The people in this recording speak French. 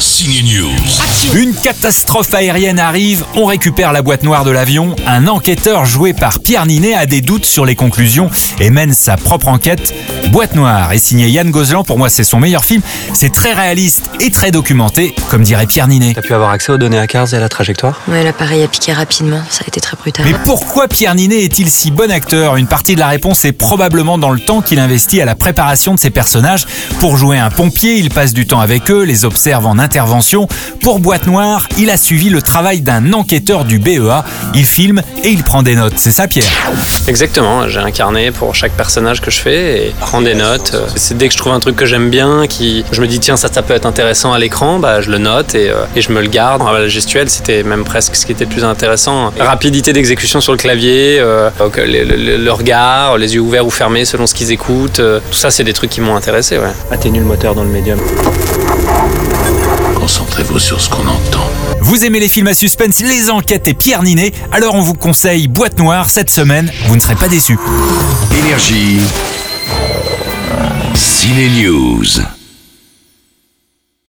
Signe News. Une catastrophe aérienne arrive, on récupère la boîte noire de l'avion. Un enquêteur joué par Pierre Ninet a des doutes sur les conclusions et mène sa propre enquête. Boîte noire est signé Yann Gozlan, pour moi c'est son meilleur film. C'est très réaliste et très documenté, comme dirait Pierre Ninet. T'as pu avoir accès aux données à Cars et à la trajectoire? Ouais, l'appareil a piqué rapidement, ça a été très brutal. Mais pourquoi Pierre Ninet est-il si bon acteur? Une partie de la réponse est probablement dans le temps qu'il investit à la préparation de ses personnages. Pour jouer un pompier, il passe du temps avec eux, les observe en intervention. Pour Boîte Noire, il a suivi le travail d'un enquêteur du BEA. Il filme et il prend des notes. C'est ça, Pierre? Exactement, j'ai un carnet pour chaque personnage que je fais et prends des notes. C'est dès que je trouve un truc que j'aime bien, qui je me dis tiens ça ça peut être intéressant à l'écran, bah je le note et, euh, et je me le garde. Ah, La gestuelle c'était même presque ce qui était le plus intéressant. Rapidité d'exécution sur le clavier, euh, donc, le, le- le regard, les yeux ouverts ou fermés selon ce qu'ils écoutent. euh, tout ça c'est des trucs qui m'ont intéressé. Ouais. Atténue le moteur dans le médium. Concentrez-vous sur ce qu'on entend. Vous aimez les films à suspense, les enquêtes et Pierre Ninet? Alors on vous conseille Boîte Noire cette semaine. Vous ne serez pas déçus. Énergie. Ciné News.